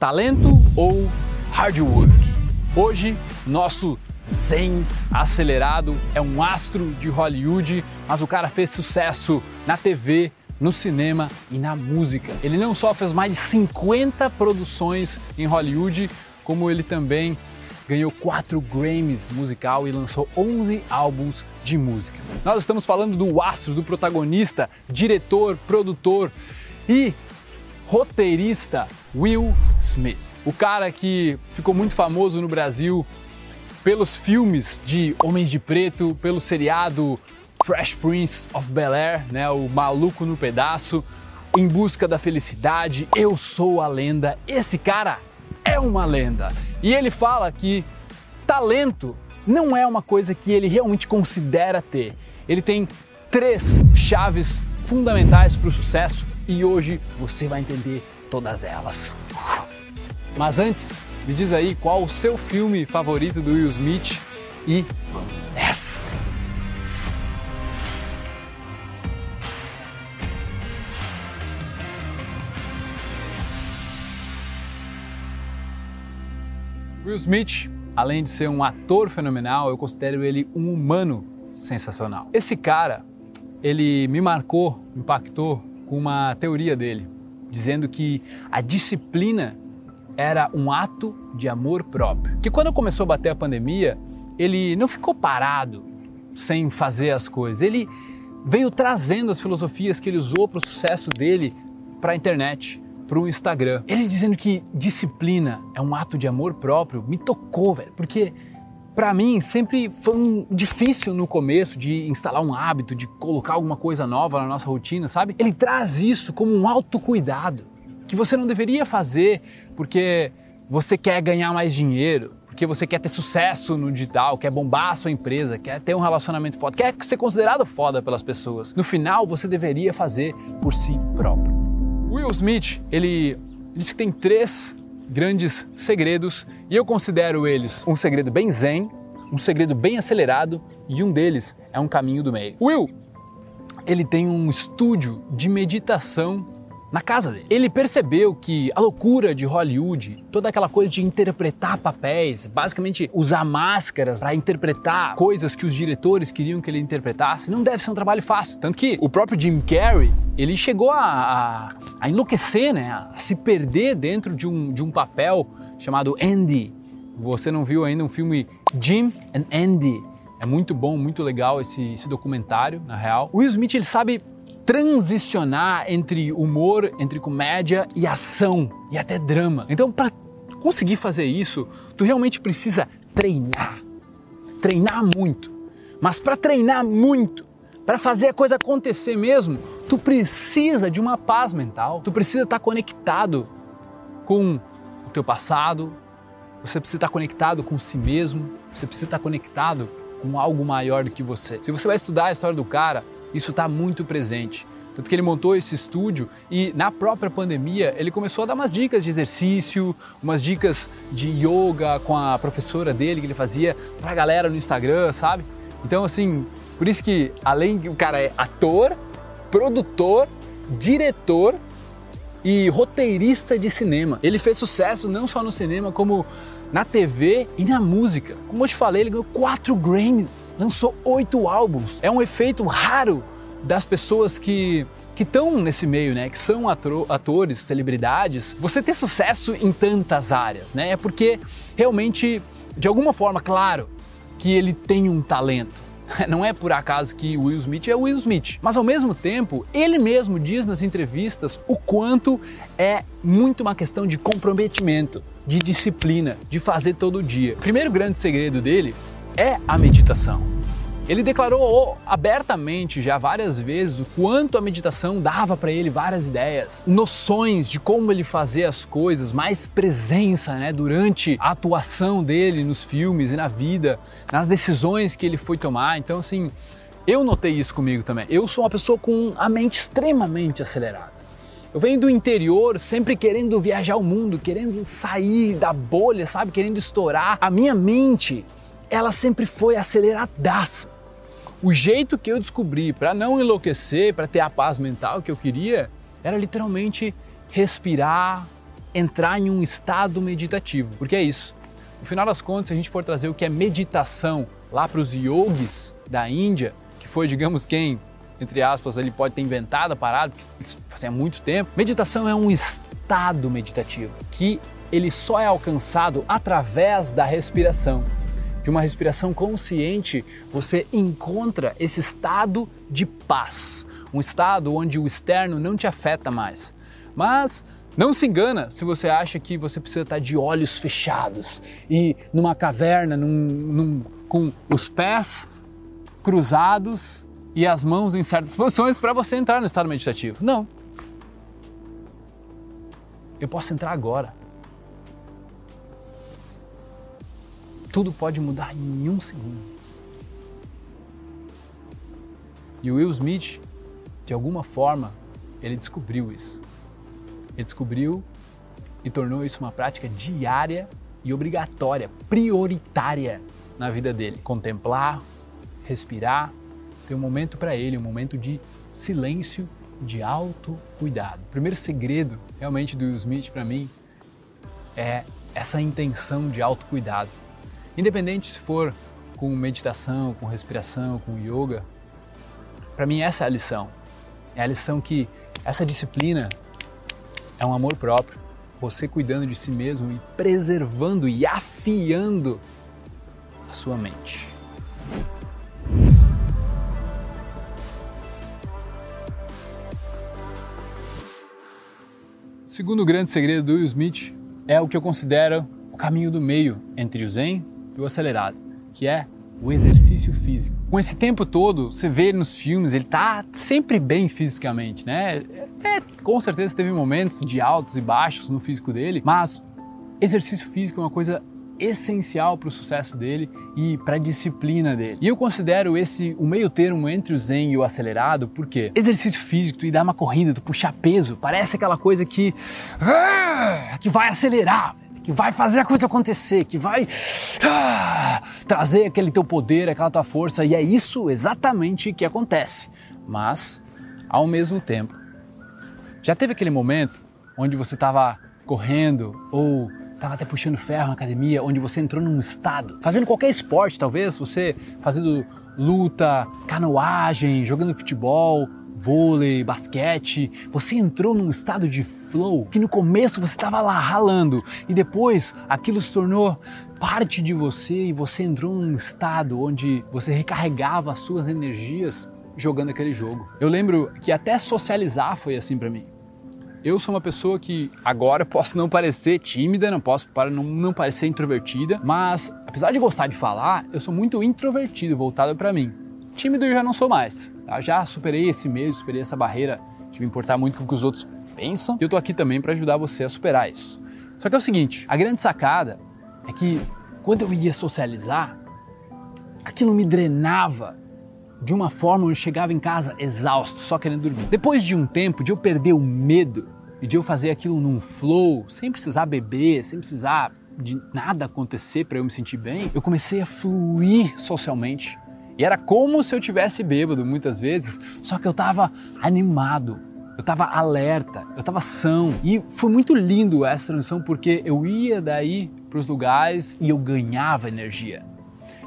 Talento ou hard work? Hoje, nosso Zen acelerado é um astro de Hollywood, mas o cara fez sucesso na TV, no cinema e na música. Ele não só fez mais de 50 produções em Hollywood, como ele também ganhou 4 Grammys musical e lançou 11 álbuns de música. Nós estamos falando do astro, do protagonista, diretor, produtor e roteirista Will Smith. O cara que ficou muito famoso no Brasil pelos filmes de Homens de Preto, pelo seriado Fresh Prince of Bel-Air, né, o Maluco no Pedaço, Em Busca da Felicidade, Eu Sou a Lenda. Esse cara é uma lenda. E ele fala que talento não é uma coisa que ele realmente considera ter. Ele tem três chaves fundamentais para o sucesso e hoje você vai entender todas elas. Mas antes, me diz aí qual o seu filme favorito do Will Smith e vamos nessa! Will Smith, além de ser um ator fenomenal, eu considero ele um humano sensacional. Esse cara, ele me marcou, impactou com uma teoria dele, dizendo que a disciplina era um ato de amor próprio. Que quando começou a bater a pandemia, ele não ficou parado sem fazer as coisas. Ele veio trazendo as filosofias que ele usou para o sucesso dele para a internet para o Instagram. Ele dizendo que disciplina é um ato de amor próprio me tocou, velho, porque para mim sempre foi um difícil no começo de instalar um hábito, de colocar alguma coisa nova na nossa rotina, sabe? Ele traz isso como um autocuidado que você não deveria fazer porque você quer ganhar mais dinheiro, porque você quer ter sucesso no digital, quer bombar a sua empresa, quer ter um relacionamento foda, quer ser considerado foda pelas pessoas. No final, você deveria fazer por si próprio. Will Smith, ele disse que tem três grandes segredos e eu considero eles um segredo bem zen, um segredo bem acelerado e um deles é um caminho do meio. Will, ele tem um estúdio de meditação na casa dele. Ele percebeu que a loucura de Hollywood, toda aquela coisa de interpretar papéis, basicamente usar máscaras para interpretar coisas que os diretores queriam que ele interpretasse, não deve ser um trabalho fácil. Tanto que o próprio Jim Carrey, ele chegou a, a, a enlouquecer, né? a se perder dentro de um, de um papel chamado Andy. Você não viu ainda um filme Jim and Andy? É muito bom, muito legal esse, esse documentário, na real. Will Smith, ele sabe transicionar entre humor, entre comédia e ação e até drama. Então, para conseguir fazer isso, tu realmente precisa treinar. Treinar muito. Mas para treinar muito, para fazer a coisa acontecer mesmo, tu precisa de uma paz mental. Tu precisa estar conectado com o teu passado, você precisa estar conectado com si mesmo, você precisa estar conectado com algo maior do que você. Se você vai estudar a história do cara, isso está muito presente. Tanto que ele montou esse estúdio e na própria pandemia ele começou a dar umas dicas de exercício, umas dicas de yoga com a professora dele que ele fazia para a galera no Instagram, sabe? Então assim, por isso que além o cara é ator, produtor, diretor e roteirista de cinema. Ele fez sucesso não só no cinema, como na TV e na música. Como eu te falei, ele ganhou quatro Grammys lançou oito álbuns. É um efeito raro das pessoas que que estão nesse meio, né, que são atores, celebridades, você ter sucesso em tantas áreas, né? É porque realmente, de alguma forma, claro, que ele tem um talento. Não é por acaso que Will Smith é Will Smith, mas ao mesmo tempo, ele mesmo diz nas entrevistas o quanto é muito uma questão de comprometimento, de disciplina, de fazer todo dia. O primeiro grande segredo dele é a meditação. Ele declarou abertamente já várias vezes o quanto a meditação dava para ele várias ideias, noções de como ele fazer as coisas, mais presença né, durante a atuação dele nos filmes e na vida, nas decisões que ele foi tomar. Então, assim, eu notei isso comigo também. Eu sou uma pessoa com a mente extremamente acelerada. Eu venho do interior sempre querendo viajar o mundo, querendo sair da bolha, sabe? Querendo estourar. A minha mente ela sempre foi aceleradaça. O jeito que eu descobri para não enlouquecer, para ter a paz mental que eu queria, era literalmente respirar, entrar em um estado meditativo, porque é isso. No final das contas, se a gente for trazer o que é meditação lá para os yogis da Índia, que foi, digamos, quem, entre aspas, ele pode ter inventado a parada, porque fazia muito tempo, meditação é um estado meditativo que ele só é alcançado através da respiração. De uma respiração consciente, você encontra esse estado de paz, um estado onde o externo não te afeta mais. Mas não se engana se você acha que você precisa estar de olhos fechados e numa caverna, num, num, com os pés cruzados e as mãos em certas posições para você entrar no estado meditativo. Não. Eu posso entrar agora. Tudo pode mudar em um segundo. E o Will Smith, de alguma forma, ele descobriu isso. Ele descobriu e tornou isso uma prática diária e obrigatória, prioritária na vida dele. Contemplar, respirar, ter um momento para ele, um momento de silêncio, de autocuidado. O primeiro segredo realmente do Will Smith para mim é essa intenção de autocuidado. Independente se for com meditação, com respiração, com yoga, para mim essa é a lição. É a lição que essa disciplina é um amor próprio, você cuidando de si mesmo e preservando e afiando a sua mente. O segundo grande segredo do Will Smith é o que eu considero o caminho do meio entre o Zen e o acelerado, que é o exercício físico. Com esse tempo todo, você vê nos filmes, ele tá sempre bem fisicamente, né? É, com certeza teve momentos de altos e baixos no físico dele, mas exercício físico é uma coisa essencial para o sucesso dele e para a disciplina dele. E eu considero esse o meio termo entre o zen e o acelerado, porque exercício físico, tu ir dar uma corrida, tu puxar peso, parece aquela coisa que ah, que vai acelerar, que vai fazer a coisa acontecer, que vai ah, trazer aquele teu poder, aquela tua força, e é isso exatamente que acontece. Mas, ao mesmo tempo, já teve aquele momento onde você estava correndo ou estava até puxando ferro na academia, onde você entrou num estado, fazendo qualquer esporte, talvez você fazendo luta, canoagem, jogando futebol, vôlei, basquete, você entrou num estado de flow que no começo você estava lá ralando e depois aquilo se tornou parte de você e você entrou num estado onde você recarregava as suas energias jogando aquele jogo. Eu lembro que até socializar foi assim para mim. Eu sou uma pessoa que agora posso não parecer tímida, não posso para não, não parecer introvertida, mas apesar de gostar de falar, eu sou muito introvertido, voltado para mim. Tímido eu já não sou mais. Tá? Já superei esse medo, superei essa barreira de me importar muito com o que os outros pensam. E eu tô aqui também para ajudar você a superar isso. Só que é o seguinte, a grande sacada é que quando eu ia socializar, aquilo me drenava de uma forma onde eu chegava em casa exausto, só querendo dormir. Depois de um tempo de eu perder o medo e de eu fazer aquilo num flow, sem precisar beber, sem precisar de nada acontecer para eu me sentir bem, eu comecei a fluir socialmente. E era como se eu tivesse bêbado muitas vezes, só que eu estava animado, eu estava alerta, eu estava são. E foi muito lindo essa transição porque eu ia daí para os lugares e eu ganhava energia.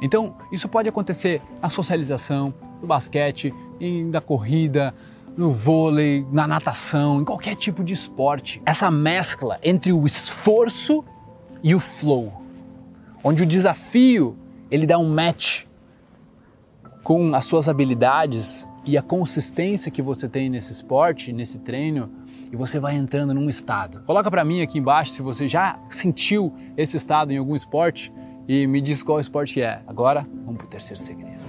Então, isso pode acontecer na socialização, no basquete, na corrida, no vôlei, na natação, em qualquer tipo de esporte. Essa mescla entre o esforço e o flow, onde o desafio ele dá um match com as suas habilidades e a consistência que você tem nesse esporte, nesse treino, e você vai entrando num estado. Coloca para mim aqui embaixo se você já sentiu esse estado em algum esporte e me diz qual esporte é. Agora, vamos para o terceiro segredo.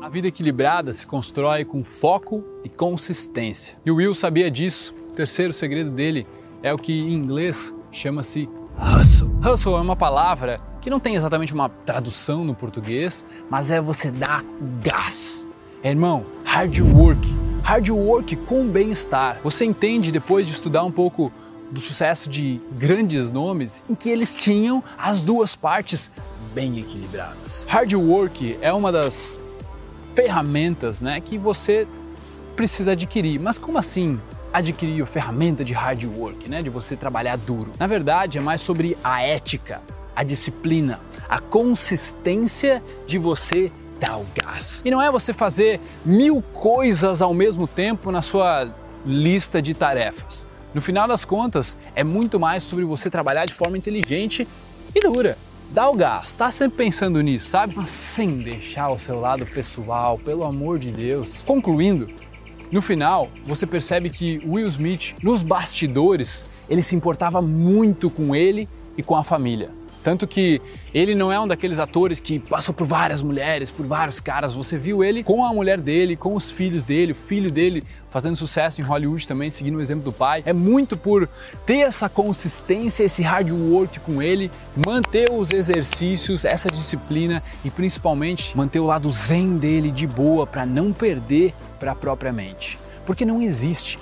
A vida equilibrada se constrói com foco e consistência. E o Will sabia disso. O terceiro segredo dele é o que em inglês chama-se hustle. Hustle é uma palavra que não tem exatamente uma tradução no português, mas é você dar gás. É, irmão, hard work hard work com bem-estar. Você entende depois de estudar um pouco do sucesso de grandes nomes em que eles tinham as duas partes bem equilibradas. Hard work é uma das ferramentas né, que você precisa adquirir. Mas como assim adquirir a ferramenta de hard work, né, de você trabalhar duro? Na verdade, é mais sobre a ética, a disciplina, a consistência de você dar o gás. E não é você fazer mil coisas ao mesmo tempo na sua lista de tarefas. No final das contas, é muito mais sobre você trabalhar de forma inteligente e dura. Dá o gás, tá sempre pensando nisso, sabe? Mas sem deixar o seu lado pessoal, pelo amor de Deus. Concluindo, no final, você percebe que Will Smith, nos bastidores, ele se importava muito com ele e com a família. Tanto que ele não é um daqueles atores que passou por várias mulheres, por vários caras. Você viu ele com a mulher dele, com os filhos dele, o filho dele fazendo sucesso em Hollywood também, seguindo o exemplo do pai. É muito por ter essa consistência, esse hard work com ele, manter os exercícios, essa disciplina e principalmente manter o lado zen dele de boa para não perder para a própria mente. Porque não existe.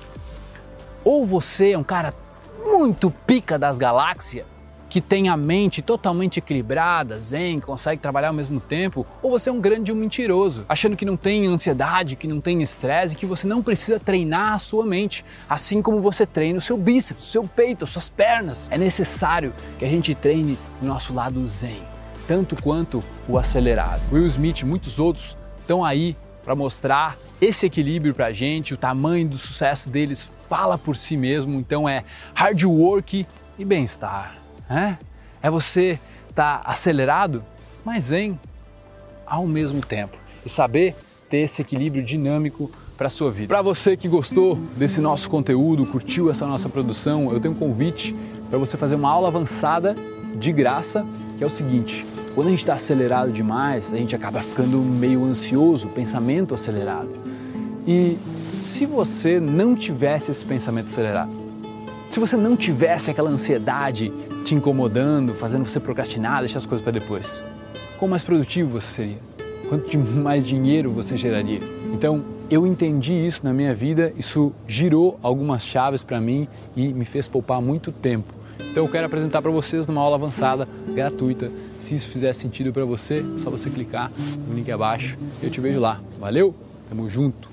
Ou você é um cara muito pica das galáxias que tem a mente totalmente equilibrada, zen, consegue trabalhar ao mesmo tempo, ou você é um grande um mentiroso, achando que não tem ansiedade, que não tem estresse, que você não precisa treinar a sua mente, assim como você treina o seu bíceps, o seu peito, as suas pernas. É necessário que a gente treine o nosso lado zen, tanto quanto o acelerado. Will Smith e muitos outros estão aí para mostrar esse equilíbrio para a gente, o tamanho do sucesso deles fala por si mesmo, então é hard work e bem-estar. É, você estar tá acelerado, mas zen ao mesmo tempo. E saber ter esse equilíbrio dinâmico para a sua vida. Para você que gostou desse nosso conteúdo, curtiu essa nossa produção, eu tenho um convite para você fazer uma aula avançada de graça, que é o seguinte: quando a gente está acelerado demais, a gente acaba ficando meio ansioso, pensamento acelerado. E se você não tivesse esse pensamento acelerado, se você não tivesse aquela ansiedade te incomodando, fazendo você procrastinar, deixar as coisas para depois, quão mais produtivo você seria? Quanto mais dinheiro você geraria? Então, eu entendi isso na minha vida, isso girou algumas chaves para mim e me fez poupar muito tempo. Então, eu quero apresentar para vocês numa aula avançada, gratuita. Se isso fizer sentido para você, é só você clicar no link abaixo eu te vejo lá. Valeu? Tamo junto!